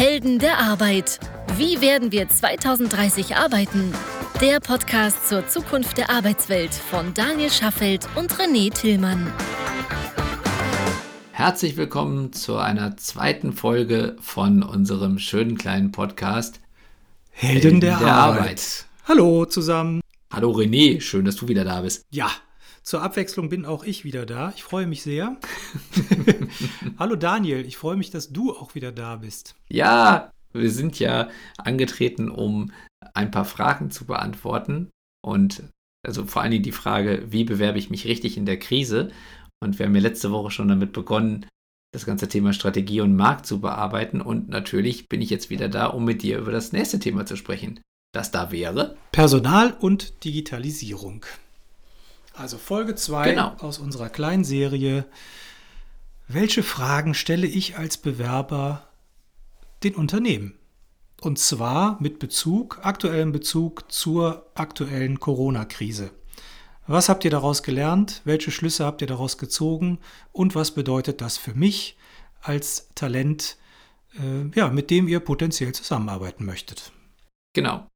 Helden der Arbeit. Wie werden wir 2030 arbeiten? Der Podcast zur Zukunft der Arbeitswelt von Daniel Schaffelt und René Tillmann. Herzlich willkommen zu einer zweiten Folge von unserem schönen kleinen Podcast Helden, Helden der, der Arbeit. Arbeit. Hallo zusammen. Hallo René, schön, dass du wieder da bist. Ja, zur Abwechslung bin auch ich wieder da. Ich freue mich sehr. Hallo Daniel, ich freue mich, dass du auch wieder da bist. Ja, wir sind ja angetreten, um ein paar Fragen zu beantworten. Und also vor allen Dingen die Frage, wie bewerbe ich mich richtig in der Krise? Und wir haben ja letzte Woche schon damit begonnen, das ganze Thema Strategie und Markt zu bearbeiten. Und natürlich bin ich jetzt wieder da, um mit dir über das nächste Thema zu sprechen. Das da wäre Personal und Digitalisierung. Also Folge 2 genau. aus unserer kleinen Serie. Welche Fragen stelle ich als Bewerber den Unternehmen? Und zwar mit Bezug, aktuellem Bezug zur aktuellen Corona-Krise. Was habt ihr daraus gelernt? Welche Schlüsse habt ihr daraus gezogen? Und was bedeutet das für mich als Talent, äh, ja, mit dem ihr potenziell zusammenarbeiten möchtet? Genau.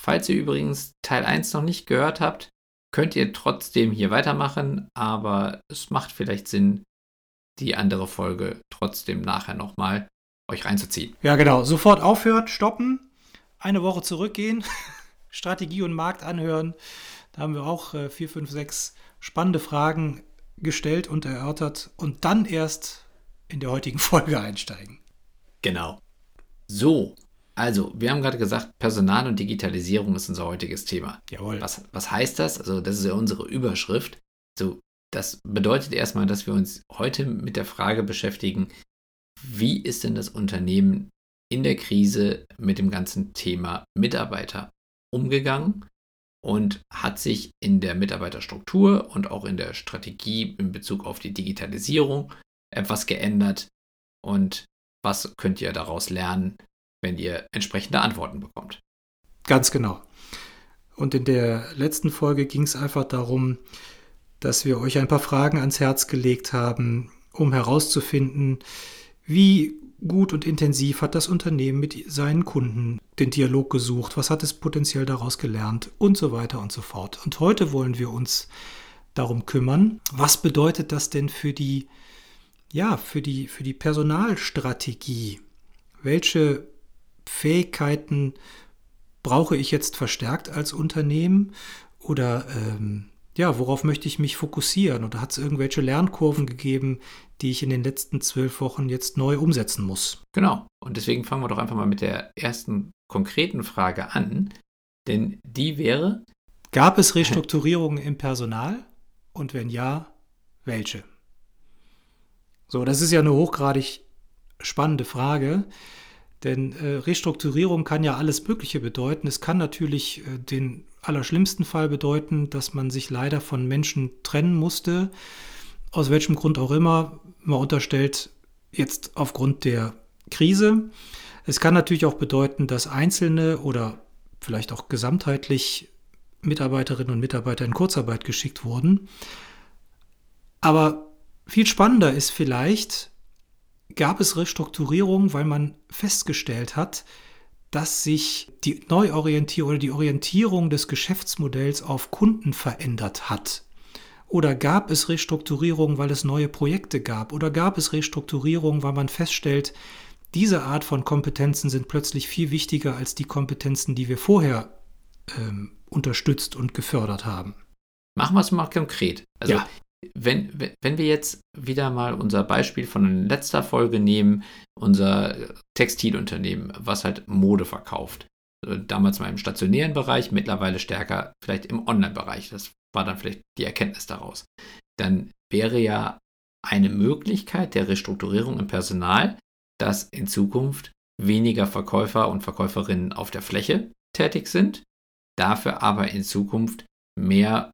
Falls ihr übrigens Teil 1 noch nicht gehört habt, könnt ihr trotzdem hier weitermachen, aber es macht vielleicht Sinn, die andere Folge trotzdem nachher nochmal euch reinzuziehen. Ja, genau. Sofort aufhören, stoppen, eine Woche zurückgehen, Strategie und Markt anhören. Da haben wir auch äh, vier, fünf, sechs spannende Fragen gestellt und erörtert und dann erst in der heutigen Folge einsteigen. Genau. So, also, wir haben gerade gesagt, Personal und Digitalisierung ist unser heutiges Thema. Jawohl. Was, was heißt das? Also, das ist ja unsere Überschrift. So, das bedeutet erstmal, dass wir uns heute mit der Frage beschäftigen, wie ist denn das Unternehmen in der Krise mit dem ganzen Thema Mitarbeiter umgegangen und hat sich in der Mitarbeiterstruktur und auch in der Strategie in Bezug auf die Digitalisierung etwas geändert und was könnt ihr daraus lernen, wenn ihr entsprechende Antworten bekommt. Ganz genau. Und in der letzten Folge ging es einfach darum, dass wir euch ein paar Fragen ans Herz gelegt haben, um herauszufinden, wie gut und intensiv hat das Unternehmen mit seinen Kunden den Dialog gesucht, was hat es potenziell daraus gelernt und so weiter und so fort. Und heute wollen wir uns darum kümmern, was bedeutet das denn für die ja, für die für die Personalstrategie? Welche Fähigkeiten brauche ich jetzt verstärkt als Unternehmen oder ähm, ja, worauf möchte ich mich fokussieren oder hat es irgendwelche Lernkurven gegeben, die ich in den letzten zwölf Wochen jetzt neu umsetzen muss? Genau. Und deswegen fangen wir doch einfach mal mit der ersten konkreten Frage an, denn die wäre: Gab es Restrukturierungen im Personal? Und wenn ja, welche? So, das ist ja eine hochgradig spannende Frage. Denn äh, Restrukturierung kann ja alles Mögliche bedeuten. Es kann natürlich äh, den allerschlimmsten Fall bedeuten, dass man sich leider von Menschen trennen musste, aus welchem Grund auch immer. Man unterstellt jetzt aufgrund der Krise. Es kann natürlich auch bedeuten, dass Einzelne oder vielleicht auch gesamtheitlich Mitarbeiterinnen und Mitarbeiter in Kurzarbeit geschickt wurden. Aber viel spannender ist vielleicht, gab es Restrukturierungen, weil man festgestellt hat, dass sich die Neuorientierung oder die Orientierung des Geschäftsmodells auf Kunden verändert hat. Oder gab es Restrukturierungen, weil es neue Projekte gab? Oder gab es Restrukturierungen, weil man feststellt, diese Art von Kompetenzen sind plötzlich viel wichtiger als die Kompetenzen, die wir vorher ähm, unterstützt und gefördert haben? Machen wir es mal konkret. Also ja wenn, wenn wir jetzt wieder mal unser Beispiel von letzter Folge nehmen, unser Textilunternehmen, was halt Mode verkauft. Äh, damals mal im stationären Bereich, mittlerweile stärker vielleicht im Online-Bereich. Das war dann vielleicht die Erkenntnis daraus. Dann wäre ja eine Möglichkeit der Restrukturierung im Personal, dass in Zukunft weniger Verkäufer und Verkäuferinnen auf der Fläche tätig sind, dafür aber in Zukunft mehr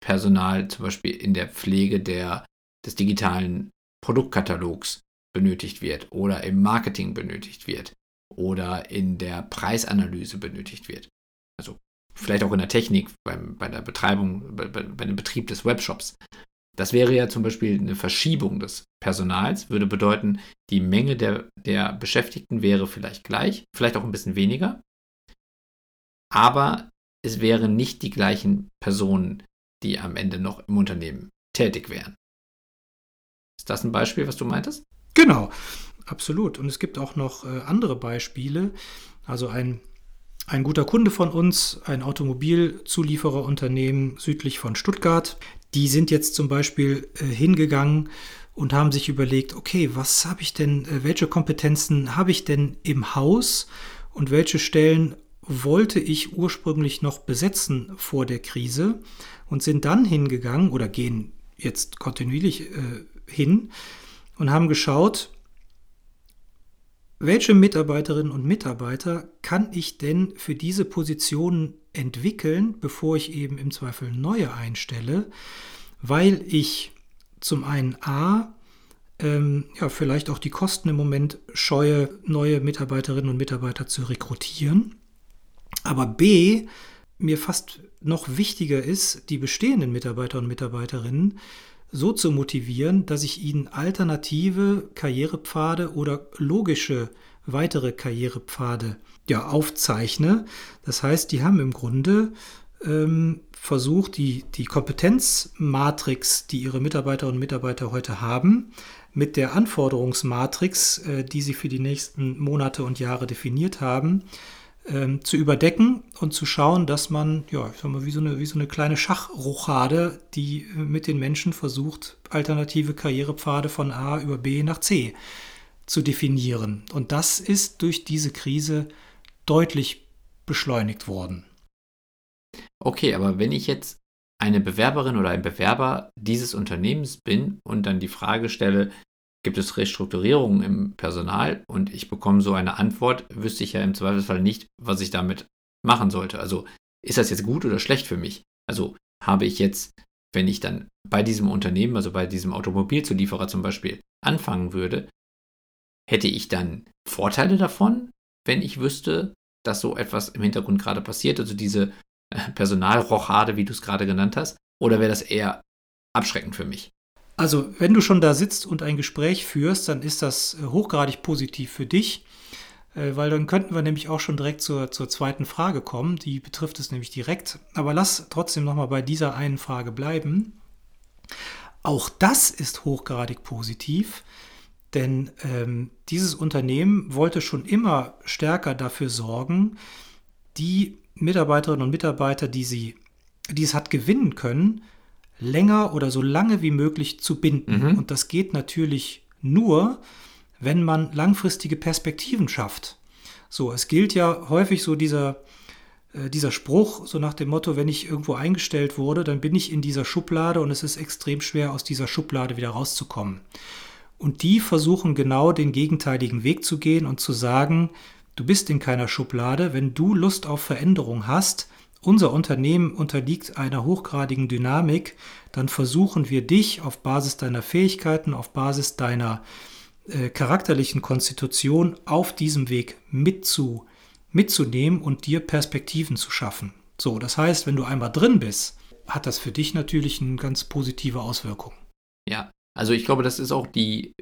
Personal zum Beispiel in der Pflege der, des digitalen Produktkatalogs benötigt wird oder im Marketing benötigt wird oder in der Preisanalyse benötigt wird. Also vielleicht auch in der Technik, beim, bei der Betreibung, bei, bei dem Betrieb des Webshops. Das wäre ja zum Beispiel eine Verschiebung des Personals, würde bedeuten, die Menge der, der Beschäftigten wäre vielleicht gleich, vielleicht auch ein bisschen weniger, aber es wären nicht die gleichen Personen, die am Ende noch im Unternehmen tätig wären. Ist das ein Beispiel, was du meintest? Genau, absolut. Und es gibt auch noch äh, andere Beispiele. Also ein, ein guter Kunde von uns, ein Automobilzuliefererunternehmen südlich von Stuttgart, die sind jetzt zum Beispiel äh, hingegangen und haben sich überlegt, okay, was habe ich denn, äh, welche Kompetenzen habe ich denn im Haus und welche Stellen wollte ich ursprünglich noch besetzen vor der Krise und sind dann hingegangen oder gehen jetzt kontinuierlich äh, hin und haben geschaut, welche Mitarbeiterinnen und Mitarbeiter kann ich denn für diese Positionen entwickeln, bevor ich eben im Zweifel neue einstelle, weil ich zum einen A, ähm, ja, vielleicht auch die Kosten im Moment scheue, neue Mitarbeiterinnen und Mitarbeiter zu rekrutieren, aber B, mir fast noch wichtiger ist, die bestehenden Mitarbeiter und Mitarbeiterinnen so zu motivieren, dass ich ihnen alternative Karrierepfade oder logische weitere Karrierepfade ja, aufzeichne. Das heißt, die haben im Grunde ähm, versucht, die, die Kompetenzmatrix, die ihre Mitarbeiterinnen und Mitarbeiter heute haben, mit der Anforderungsmatrix, äh, die sie für die nächsten Monate und Jahre definiert haben, ähm, zu überdecken und zu schauen, dass man, ja, ich sag mal, wie so eine, wie so eine kleine Schachrochade, die äh, mit den Menschen versucht, alternative Karrierepfade von A über B nach C zu definieren. Und das ist durch diese Krise deutlich beschleunigt worden. Okay, aber wenn ich jetzt eine Bewerberin oder ein Bewerber dieses Unternehmens bin und dann die Frage stelle, gibt es Restrukturierungen im Personal und ich bekomme so eine Antwort, wüsste ich ja im Zweifelsfall nicht, was ich damit machen sollte. Also ist das jetzt gut oder schlecht für mich? Also habe ich jetzt, wenn ich dann bei diesem Unternehmen, also bei diesem Automobilzulieferer zum Beispiel, anfangen würde, hätte ich dann Vorteile davon, wenn ich wüsste, dass so etwas im Hintergrund gerade passiert, also diese äh, Personalrochade, wie du es gerade genannt hast, oder wäre das eher abschreckend für mich? Also, wenn du schon da sitzt und ein Gespräch führst, dann ist das äh, hochgradig positiv für dich, äh, weil dann könnten wir nämlich auch schon direkt zur, zur zweiten Frage kommen. Die betrifft es nämlich direkt. Aber lass trotzdem nochmal bei dieser einen Frage bleiben. Auch das ist hochgradig positiv, denn ähm, dieses Unternehmen wollte schon immer stärker dafür sorgen, die Mitarbeiterinnen und Mitarbeiter, die, sie, die es hat gewinnen können, länger oder so lange wie möglich zu binden. Mhm. Und das geht natürlich nur, wenn man langfristige Perspektiven schafft. So, es gilt ja häufig so dieser, äh, dieser Spruch, so nach dem Motto, wenn ich irgendwo eingestellt wurde, dann bin ich in dieser Schublade und es ist extrem schwer, aus dieser Schublade wieder rauszukommen. Und die versuchen genau den gegenteiligen Weg zu gehen und zu sagen, du bist in keiner Schublade, wenn du Lust auf Veränderung hast, unser Unternehmen unterliegt einer hochgradigen Dynamik, dann versuchen wir dich auf Basis deiner Fähigkeiten, auf Basis deiner äh, charakterlichen Konstitution auf diesem Weg mitzu, mitzunehmen und dir Perspektiven zu schaffen. So, das heißt, wenn du einmal drin bist, hat das für dich natürlich eine ganz positive Auswirkung. Ja, also ich glaube, das ist auch die,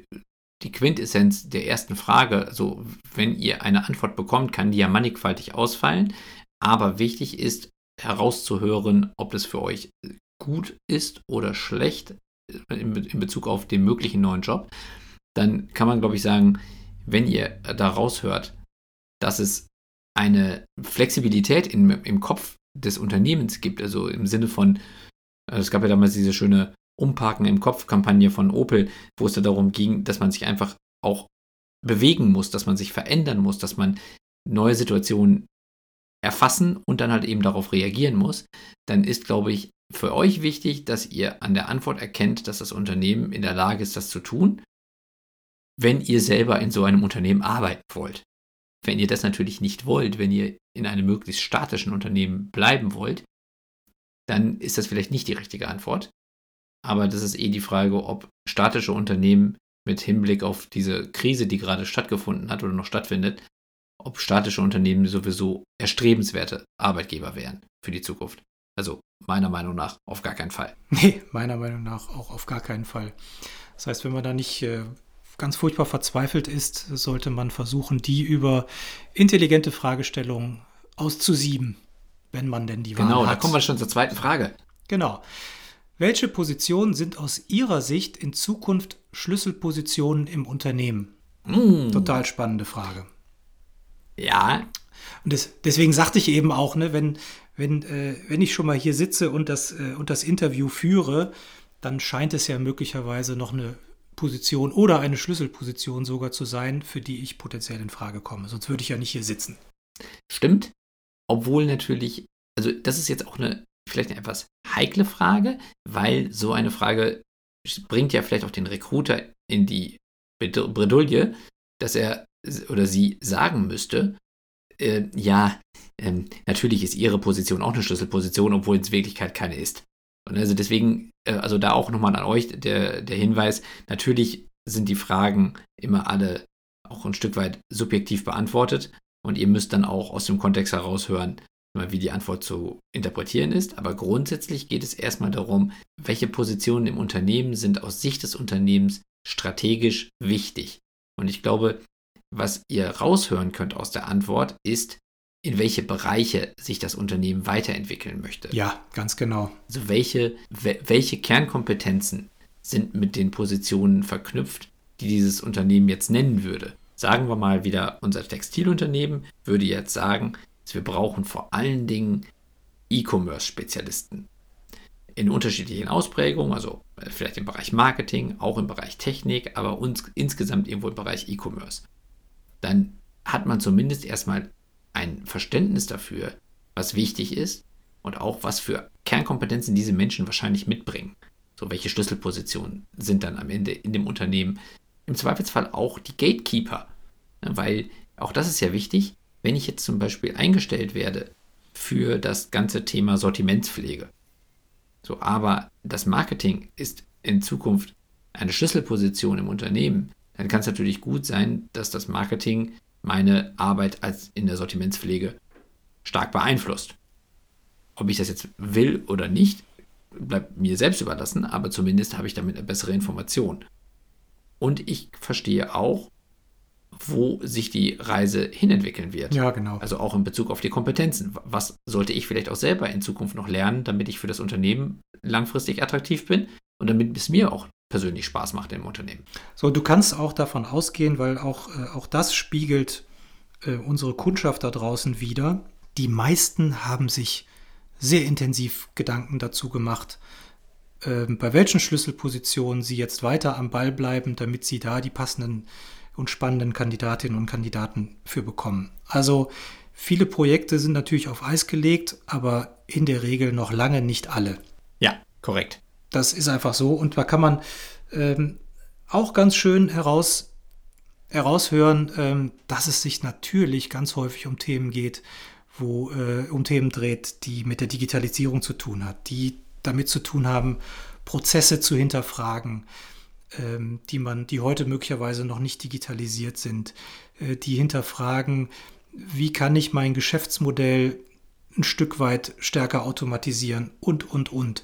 die Quintessenz der ersten Frage. Also, wenn ihr eine Antwort bekommt, kann die ja mannigfaltig ausfallen. Aber wichtig ist herauszuhören, ob es für euch gut ist oder schlecht in, in Bezug auf den möglichen neuen Job. Dann kann man, glaube ich, sagen, wenn ihr da raushört, dass es eine Flexibilität in, im Kopf des Unternehmens gibt, also im Sinne von, also es gab ja damals diese schöne Umparken im Kopf-Kampagne von Opel, wo es ja darum ging, dass man sich einfach auch bewegen muss, dass man sich verändern muss, dass man neue Situationen erfassen und dann halt eben darauf reagieren muss, dann ist, glaube ich, für euch wichtig, dass ihr an der Antwort erkennt, dass das Unternehmen in der Lage ist, das zu tun, wenn ihr selber in so einem Unternehmen arbeiten wollt. Wenn ihr das natürlich nicht wollt, wenn ihr in einem möglichst statischen Unternehmen bleiben wollt, dann ist das vielleicht nicht die richtige Antwort. Aber das ist eh die Frage, ob statische Unternehmen mit Hinblick auf diese Krise, die gerade stattgefunden hat oder noch stattfindet, ob statische Unternehmen sowieso erstrebenswerte Arbeitgeber wären für die Zukunft. Also meiner Meinung nach auf gar keinen Fall. Nee, meiner Meinung nach auch auf gar keinen Fall. Das heißt, wenn man da nicht äh, ganz furchtbar verzweifelt ist, sollte man versuchen, die über intelligente Fragestellungen auszusieben, wenn man denn die Wahl genau, hat. Genau, da kommen wir schon zur zweiten Frage. Genau. Welche Positionen sind aus Ihrer Sicht in Zukunft Schlüsselpositionen im Unternehmen? Mm. Total spannende Frage. Ja. Und das, deswegen sagte ich eben auch, ne, wenn, wenn, äh, wenn ich schon mal hier sitze und das, äh, und das Interview führe, dann scheint es ja möglicherweise noch eine Position oder eine Schlüsselposition sogar zu sein, für die ich potenziell in Frage komme. Sonst würde ich ja nicht hier sitzen. Stimmt. Obwohl natürlich, also das ist jetzt auch eine vielleicht eine etwas heikle Frage, weil so eine Frage bringt ja vielleicht auch den Recruiter in die Bredouille, dass er oder sie sagen müsste, äh, ja, ähm, natürlich ist ihre Position auch eine Schlüsselposition, obwohl es in Wirklichkeit keine ist. Und also deswegen, äh, also da auch nochmal an euch der, der Hinweis, natürlich sind die Fragen immer alle auch ein Stück weit subjektiv beantwortet und ihr müsst dann auch aus dem Kontext heraushören, wie die Antwort zu interpretieren ist. Aber grundsätzlich geht es erstmal darum, welche Positionen im Unternehmen sind aus Sicht des Unternehmens strategisch wichtig. Und ich glaube, was ihr raushören könnt aus der Antwort ist, in welche Bereiche sich das Unternehmen weiterentwickeln möchte. Ja, ganz genau. Also welche, welche Kernkompetenzen sind mit den Positionen verknüpft, die dieses Unternehmen jetzt nennen würde. Sagen wir mal wieder, unser Textilunternehmen würde jetzt sagen, wir brauchen vor allen Dingen E-Commerce-Spezialisten. In unterschiedlichen Ausprägungen, also äh, vielleicht im Bereich Marketing, auch im Bereich Technik, aber uns insgesamt irgendwo im Bereich E-Commerce. Dann hat man zumindest erstmal ein Verständnis dafür, was wichtig ist und auch was für Kernkompetenzen diese Menschen wahrscheinlich mitbringen. So, welche Schlüsselpositionen sind dann am Ende in dem Unternehmen? Im Zweifelsfall auch die Gatekeeper, weil auch das ist ja wichtig, wenn ich jetzt zum Beispiel eingestellt werde für das ganze Thema Sortimentspflege. So, aber das Marketing ist in Zukunft eine Schlüsselposition im Unternehmen, dann kann es natürlich gut sein, dass das Marketing meine Arbeit als in der Sortimentspflege stark beeinflusst. Ob ich das jetzt will oder nicht, bleibt mir selbst überlassen, aber zumindest habe ich damit eine bessere Information. Und ich verstehe auch, wo sich die Reise hinentwickeln wird. Ja, genau. Also auch in Bezug auf die Kompetenzen. Was sollte ich vielleicht auch selber in Zukunft noch lernen, damit ich für das Unternehmen langfristig attraktiv bin und damit es mir auch persönlich Spaß macht im Unternehmen. So, du kannst auch davon ausgehen, weil auch, äh, auch das spiegelt äh, unsere Kundschaft da draußen wieder. Die meisten haben sich sehr intensiv Gedanken dazu gemacht, äh, bei welchen Schlüsselpositionen sie jetzt weiter am Ball bleiben, damit sie da die passenden und spannenden Kandidatinnen und Kandidaten für bekommen. Also viele Projekte sind natürlich auf Eis gelegt, aber in der Regel noch lange nicht alle. Ja, korrekt. Das ist einfach so. Und da kann man ähm, auch ganz schön heraus, heraushören, ähm, dass es sich natürlich ganz häufig um Themen geht, wo äh, um Themen dreht, die mit der Digitalisierung zu tun hat, die damit zu tun haben, Prozesse zu hinterfragen, ähm, die man, die heute möglicherweise noch nicht digitalisiert sind, äh, die hinterfragen, wie kann ich mein Geschäftsmodell ein Stück weit stärker automatisieren und, und, und.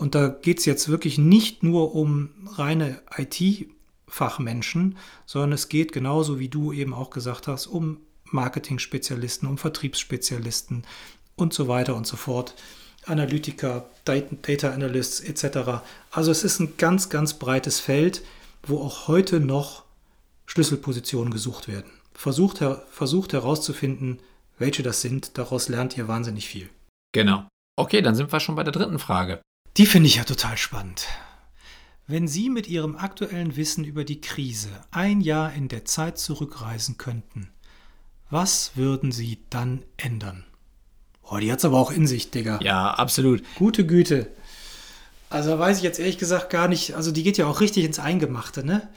Und da geht es jetzt wirklich nicht nur um reine IT-Fachmenschen, sondern es geht genauso, wie du eben auch gesagt hast, um Marketing-Spezialisten, um Vertriebsspezialisten und so weiter und so fort. Analytiker, Data Analysts etc. Also es ist ein ganz, ganz breites Feld, wo auch heute noch Schlüsselpositionen gesucht werden. Versucht, versucht herauszufinden, welche das sind. Daraus lernt ihr wahnsinnig viel. Genau. Okay, dann sind wir schon bei der dritten Frage. Die finde ich ja total spannend. Wenn Sie mit Ihrem aktuellen Wissen über die Krise ein Jahr in der Zeit zurückreisen könnten, was würden Sie dann ändern? Oh, die hat's aber auch in sich, Digga. Ja, absolut. Gute Güte. Also weiß ich jetzt ehrlich gesagt gar nicht. Also die geht ja auch richtig ins Eingemachte, ne?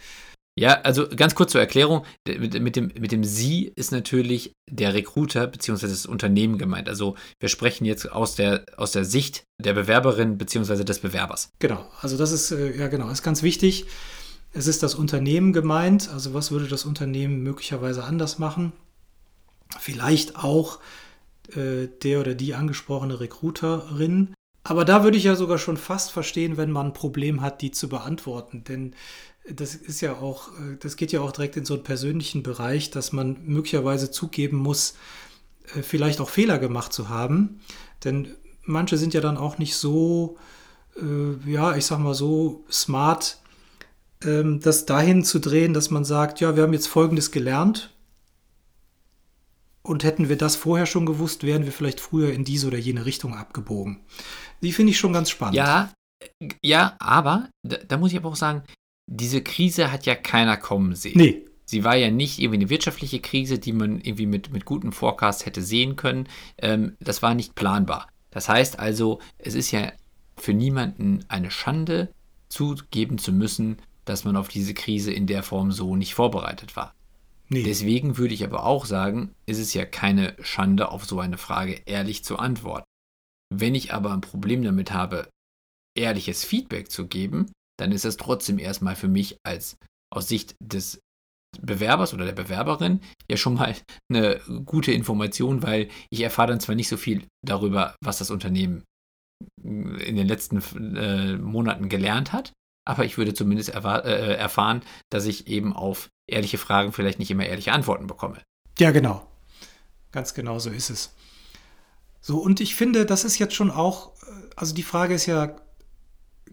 Ja, also ganz kurz zur Erklärung. Mit, mit, dem, mit dem Sie ist natürlich der Recruiter bzw. das Unternehmen gemeint. Also wir sprechen jetzt aus der, aus der Sicht der Bewerberin bzw. des Bewerbers. Genau, also das ist, äh, ja genau, ist ganz wichtig. Es ist das Unternehmen gemeint. Also was würde das Unternehmen möglicherweise anders machen? Vielleicht auch äh, der oder die angesprochene Recruiterin. Aber da würde ich ja sogar schon fast verstehen, wenn man ein Problem hat, die zu beantworten. Denn das ist ja auch, äh, das geht ja auch direkt in so einen persönlichen Bereich, dass man möglicherweise zugeben muss, äh, vielleicht auch Fehler gemacht zu haben. Denn manche sind ja dann auch nicht so, äh, ja, ich sag mal so smart, ähm, das dahin zu drehen, dass man sagt, ja, wir haben jetzt Folgendes gelernt. Und hätten wir das vorher schon gewusst, wären wir vielleicht früher in diese oder jene Richtung abgebogen. Die finde ich schon ganz spannend. Ja, ja, aber da, da, muss ich aber auch sagen, diese Krise hat ja keiner kommen sehen. Nee. Sie war ja nicht irgendwie eine wirtschaftliche Krise, die man irgendwie mit, mit gutem Forecast hätte sehen können. Ähm, das war nicht planbar. Das heißt also, es ist ja für niemanden eine Schande, zugeben zu müssen, dass man auf diese Krise in der Form so nicht vorbereitet war. Nee. Deswegen würde ich aber auch sagen, ist es ja keine Schande, auf so eine Frage ehrlich zu antworten. Wenn ich aber ein Problem damit habe, ehrliches Feedback zu geben, dann ist das trotzdem erstmal für mich als aus Sicht des Bewerbers oder der Bewerberin ja schon mal eine gute Information, weil ich erfahre dann zwar nicht so viel darüber, was das Unternehmen in den letzten äh, Monaten gelernt hat, aber ich würde zumindest äh, erfahren, dass ich eben auf ehrliche Fragen vielleicht nicht immer ehrliche Antworten bekomme. Ja, genau. Ganz genau so ist es. So, und ich finde, das ist jetzt schon auch, äh, also die Frage ist ja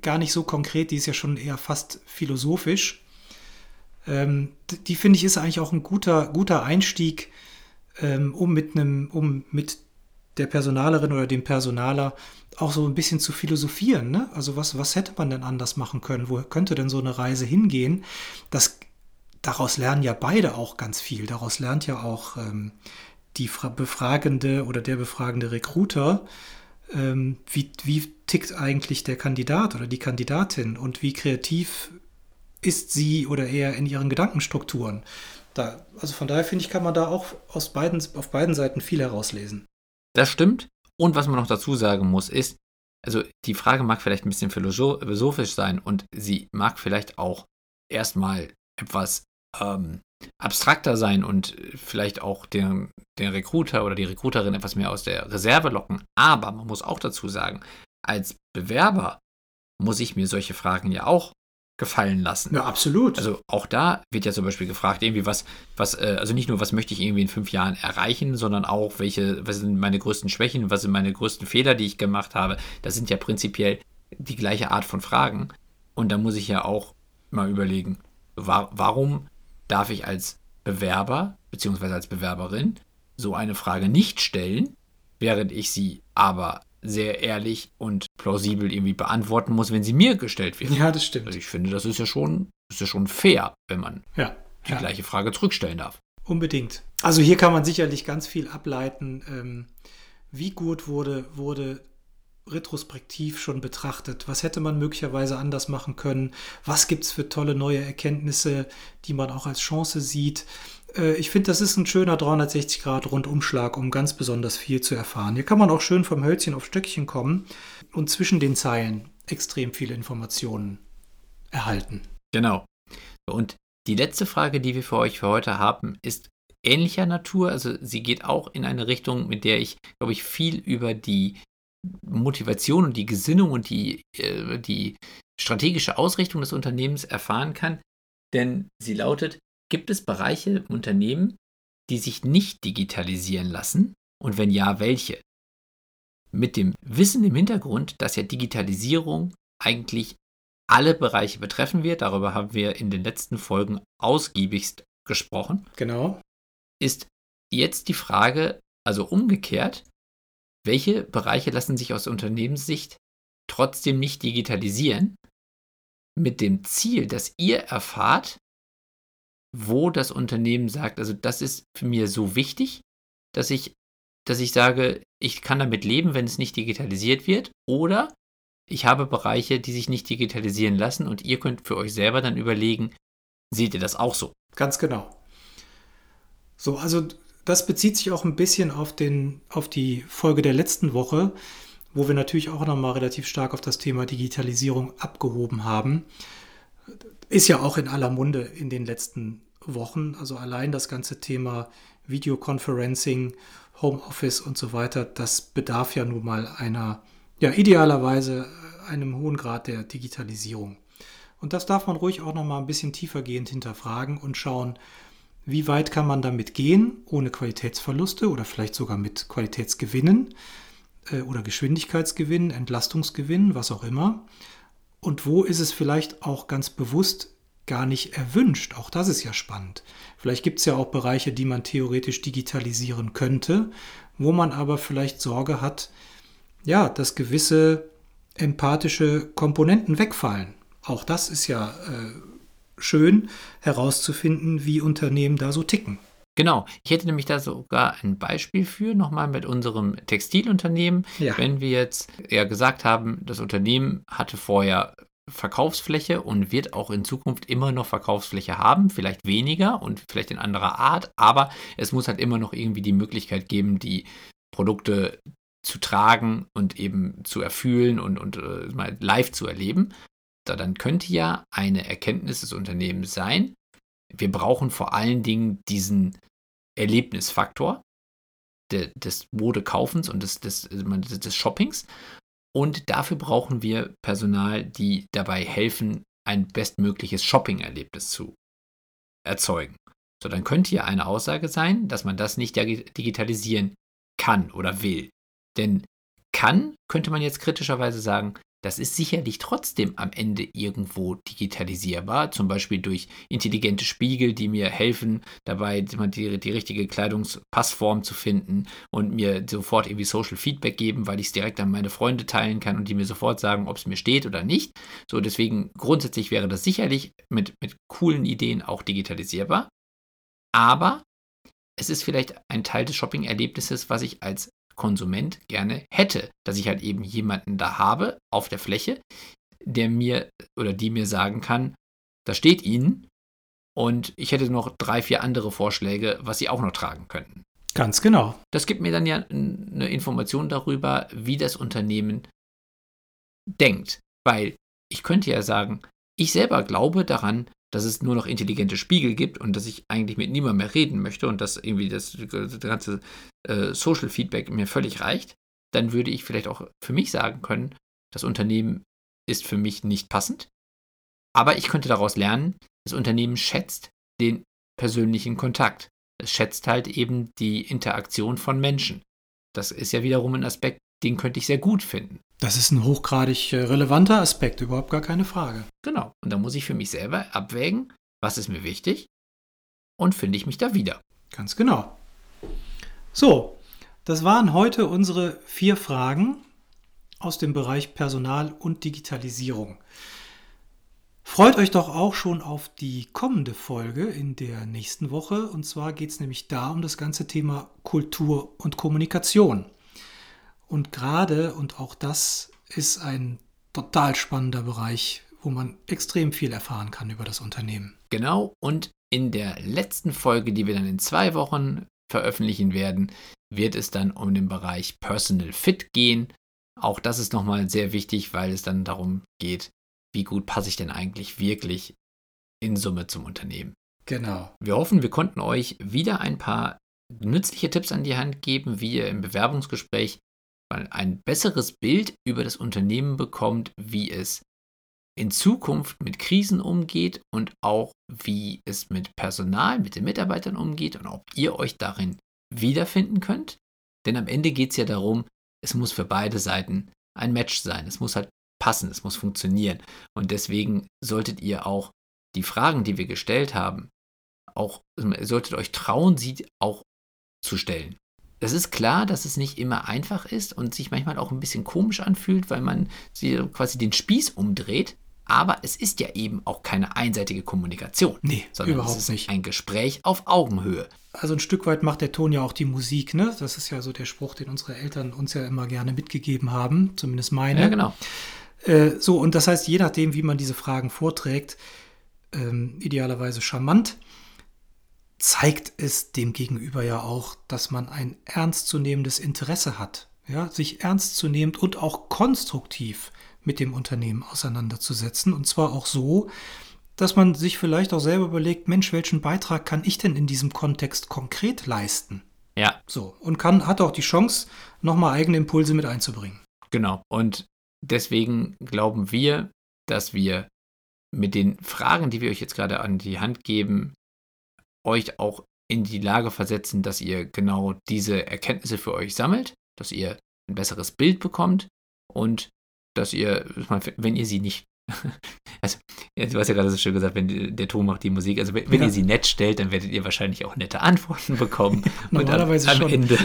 gar nicht so konkret, die ist ja schon eher fast philosophisch. Ähm, die finde ich ist eigentlich auch ein guter, guter Einstieg, ähm, um mit einem, um mit der Personalerin oder dem Personaler auch so ein bisschen zu philosophieren. Ne? Also was, was hätte man denn anders machen können? Wo könnte denn so eine Reise hingehen? Das, daraus lernen ja beide auch ganz viel. Daraus lernt ja auch ähm, die befragende oder der befragende Recruiter, ähm, wie, wie tickt eigentlich der Kandidat oder die Kandidatin und wie kreativ ist sie oder er in ihren Gedankenstrukturen. Da, also von daher finde ich, kann man da auch aus beiden, auf beiden Seiten viel herauslesen. Das stimmt. Und was man noch dazu sagen muss, ist, also die Frage mag vielleicht ein bisschen philosophisch sein und sie mag vielleicht auch erstmal etwas ähm, abstrakter sein und vielleicht auch den, den Recruiter oder die Recruiterin etwas mehr aus der Reserve locken. Aber man muss auch dazu sagen, als Bewerber muss ich mir solche Fragen ja auch gefallen lassen. Ja, absolut. Also auch da wird ja zum Beispiel gefragt, irgendwie was, was, äh, also nicht nur, was möchte ich irgendwie in fünf Jahren erreichen, sondern auch, welche, was sind meine größten Schwächen, was sind meine größten Fehler, die ich gemacht habe. Das sind ja prinzipiell die gleiche Art von Fragen. Und da muss ich ja auch mal überlegen, wa warum darf ich als Bewerber bzw. als Bewerberin so eine Frage nicht stellen, während ich sie aber sehr ehrlich und plausibel irgendwie beantworten muss, wenn sie mir gestellt wird. Ja, das stimmt. Also ich finde, das ist ja schon, ist ja schon fair, wenn man ja, die ja. gleiche Frage zurückstellen darf. Unbedingt. Also hier kann man sicherlich ganz viel ableiten. Ähm, wie gut wurde, wurde retrospektiv schon betrachtet? Was hätte man möglicherweise anders machen können? Was gibt es für tolle neue Erkenntnisse, die man auch als Chance sieht? Äh, ich finde, das ist ein schöner 360-Grad-Rundumschlag, um ganz besonders viel zu erfahren. Hier kann man auch schön vom Hölzchen auf Stöckchen kommen und zwischen den Zeilen extrem viele Informationen erhalten. Genau. Und die letzte Frage, die wir für euch für heute haben, ist ähnlicher Natur. Also sie geht auch in eine Richtung, mit der ich, glaube ich, viel über die Motivation und die Gesinnung und die, äh, die strategische Ausrichtung des Unternehmens erfahren kann. Denn sie lautet, Gibt es Bereiche im Unternehmen, die sich nicht digitalisieren lassen? Und wenn ja, welche? Mit dem Wissen im Hintergrund, dass ja Digitalisierung eigentlich alle Bereiche betreffen wird, darüber haben wir in den letzten Folgen ausgiebigst gesprochen. Genau. Ist jetzt die Frage, also umgekehrt, welche Bereiche lassen sich aus Unternehmenssicht trotzdem nicht digitalisieren? Mit dem Ziel, dass ihr erfahrt, wo das Unternehmen sagt, also das ist für mir so wichtig, dass ich, dass ich sage, ich kann damit leben, wenn es nicht digitalisiert wird, oder ich habe Bereiche, die sich nicht digitalisieren lassen und ihr könnt für euch selber dann überlegen, seht ihr das auch so? Ganz genau. So, also das bezieht sich auch ein bisschen auf, den, auf die Folge der letzten Woche, wo wir natürlich auch nochmal relativ stark auf das Thema Digitalisierung abgehoben haben ist ja auch in aller Munde in den letzten Wochen. Also allein das ganze Thema Videoconferencing, Homeoffice und so weiter, das bedarf ja nun mal einer, ja, idealerweise einem hohen Grad der Digitalisierung. Und das darf man ruhig auch noch mal ein bisschen tiefergehend hinterfragen und schauen, wie weit kann man damit gehen, ohne Qualitätsverluste oder vielleicht sogar mit Qualitätsgewinnen äh, oder Geschwindigkeitsgewinnen, Entlastungsgewinnen, was auch immer. Und wo ist es vielleicht auch ganz bewusst gar nicht erwünscht? Auch das ist ja spannend. Vielleicht gibt es ja auch Bereiche, die man theoretisch digitalisieren könnte, wo man aber vielleicht Sorge hat, ja, dass gewisse empathische Komponenten wegfallen. Auch das ist ja äh, schön herauszufinden, wie Unternehmen da so ticken. Genau, ich hätte nämlich da sogar ein Beispiel für, nochmal mit unserem Textilunternehmen. Ja. Wenn wir jetzt ja gesagt haben, das Unternehmen hatte vorher Verkaufsfläche und wird auch in Zukunft immer noch Verkaufsfläche haben, vielleicht weniger und vielleicht in anderer Art, aber es muss halt immer noch irgendwie die Möglichkeit geben, die Produkte zu tragen und eben zu erfühlen und, und äh, mal live zu erleben. Da dann könnte ja eine Erkenntnis des Unternehmens sein, wir brauchen vor allen Dingen diesen Erlebnisfaktor de, des Modekaufens und des, des, des Shoppings. Und dafür brauchen wir Personal, die dabei helfen, ein bestmögliches Shopping-Erlebnis zu erzeugen. So, dann könnte hier eine Aussage sein, dass man das nicht digitalisieren kann oder will. Denn kann, könnte man jetzt kritischerweise sagen, das ist sicherlich trotzdem am Ende irgendwo digitalisierbar, zum Beispiel durch intelligente Spiegel, die mir helfen, dabei die, die richtige Kleidungspassform zu finden und mir sofort irgendwie Social Feedback geben, weil ich es direkt an meine Freunde teilen kann und die mir sofort sagen, ob es mir steht oder nicht. So, deswegen grundsätzlich wäre das sicherlich mit, mit coolen Ideen auch digitalisierbar. Aber es ist vielleicht ein Teil des Shopping-Erlebnisses, was ich als Konsument gerne hätte, dass ich halt eben jemanden da habe auf der Fläche, der mir oder die mir sagen kann, da steht Ihnen und ich hätte noch drei, vier andere Vorschläge, was Sie auch noch tragen könnten. Ganz genau. Das gibt mir dann ja eine Information darüber, wie das Unternehmen denkt. Weil ich könnte ja sagen, ich selber glaube daran, dass es nur noch intelligente Spiegel gibt und dass ich eigentlich mit niemandem mehr reden möchte und dass irgendwie das, das ganze äh, Social Feedback mir völlig reicht, dann würde ich vielleicht auch für mich sagen können, das Unternehmen ist für mich nicht passend. Aber ich könnte daraus lernen, das Unternehmen schätzt den persönlichen Kontakt. Es schätzt halt eben die Interaktion von Menschen. Das ist ja wiederum ein Aspekt, den könnte ich sehr gut finden. Das ist ein hochgradig äh, relevanter Aspekt, überhaupt gar keine Frage. Genau. Und da muss ich für mich selber abwägen, was ist mir wichtig und finde ich mich da wieder. Ganz genau. So, das waren heute unsere vier Fragen aus dem Bereich Personal und Digitalisierung. Freut euch doch auch schon auf die kommende Folge in der nächsten Woche. Und zwar geht es nämlich da um das ganze Thema Kultur und Kommunikation. Und gerade, und auch das ist ein total spannender Bereich, wo man extrem viel erfahren kann über das Unternehmen. Genau, und in der letzten Folge, die wir dann in zwei Wochen veröffentlichen werden, wird es dann um den Bereich Personal Fit gehen. Auch das ist nochmal sehr wichtig, weil es dann darum geht, wie gut passe ich denn eigentlich wirklich in Summe zum Unternehmen. Genau. Wir hoffen, wir konnten euch wieder ein paar nützliche Tipps an die Hand geben, wie ihr im Bewerbungsgespräch ein besseres Bild über das Unternehmen bekommt, wie es in Zukunft mit Krisen umgeht und auch wie es mit Personal, mit den Mitarbeitern umgeht und ob ihr euch darin wiederfinden könnt. Denn am Ende geht es ja darum, es muss für beide Seiten ein Match sein. Es muss halt passen, es muss funktionieren. Und deswegen solltet ihr auch die Fragen, die wir gestellt haben, auch solltet euch trauen, sie auch zu stellen. Es ist klar, dass es nicht immer einfach ist und sich manchmal auch ein bisschen komisch anfühlt, weil man quasi den Spieß umdreht. Aber es ist ja eben auch keine einseitige Kommunikation. Nee, sondern überhaupt es ist nicht. ein Gespräch auf Augenhöhe. Also ein Stück weit macht der Ton ja auch die Musik, ne? Das ist ja so der Spruch, den unsere Eltern uns ja immer gerne mitgegeben haben, zumindest meine. Ja, genau. Äh, so, und das heißt, je nachdem, wie man diese Fragen vorträgt, ähm, idealerweise charmant, zeigt es dem Gegenüber ja auch, dass man ein ernstzunehmendes Interesse hat, ja, sich ernstzunehmend und auch konstruktiv mit dem Unternehmen auseinanderzusetzen und zwar auch so, dass man sich vielleicht auch selber überlegt, Mensch, welchen Beitrag kann ich denn in diesem Kontext konkret leisten? Ja. So, und kann, hat auch die Chance, nochmal eigene Impulse mit einzubringen. Genau. Und deswegen glauben wir, dass wir mit den Fragen, die wir euch jetzt gerade an die Hand geben, euch auch in die Lage versetzen, dass ihr genau diese Erkenntnisse für euch sammelt, dass ihr ein besseres Bild bekommt und dass ihr, wenn ihr sie nicht, also du hast ja gerade so schön gesagt, wenn der Ton macht die Musik, also wenn, ja. ihr sie nett stellt, dann werdet ihr wahrscheinlich auch nette Antworten bekommen. Normalerweise und am, am schon. Ende.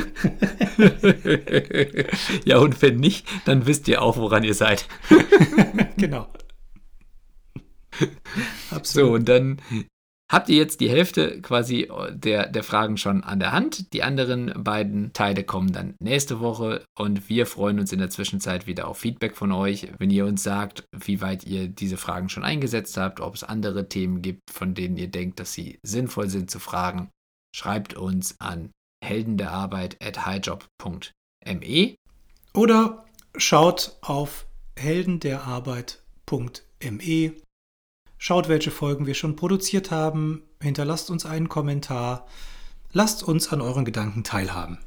ja, und wenn nicht, dann wisst ihr auch, woran ihr seid. genau. Absolut. So, und dann habt ihr jetzt die Hälfte quasi der, der Fragen schon an der Hand. Die anderen beiden Teile kommen dann nächste Woche und wir freuen uns in der Zwischenzeit wieder auf Feedback von euch, wenn ihr uns sagt, wie weit ihr diese Fragen schon eingesetzt habt, ob es andere Themen gibt, von denen ihr denkt, dass sie sinnvoll sind zu fragen. Schreibt uns an heldenderarbeit at highjob.me oder schaut auf heldenderarbeit.me Schaut, welche Folgen wir schon produziert haben, hinterlasst uns einen Kommentar, lasst uns an euren Gedanken teilhaben.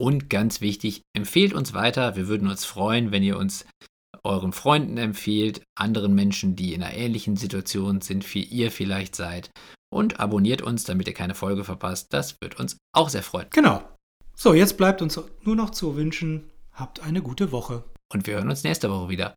Und ganz wichtig, empfehlt uns weiter. Wir würden uns freuen, wenn ihr uns euren Freunden empfehlt, anderen Menschen, die in einer ähnlichen Situation sind, wie ihr vielleicht seid. Und abonniert uns, damit ihr keine Folge verpasst. Das wird uns auch sehr freuen. Genau. So, jetzt bleibt uns nur noch zu wünschen, habt eine gute Woche. Und wir hören uns nächste Woche wieder.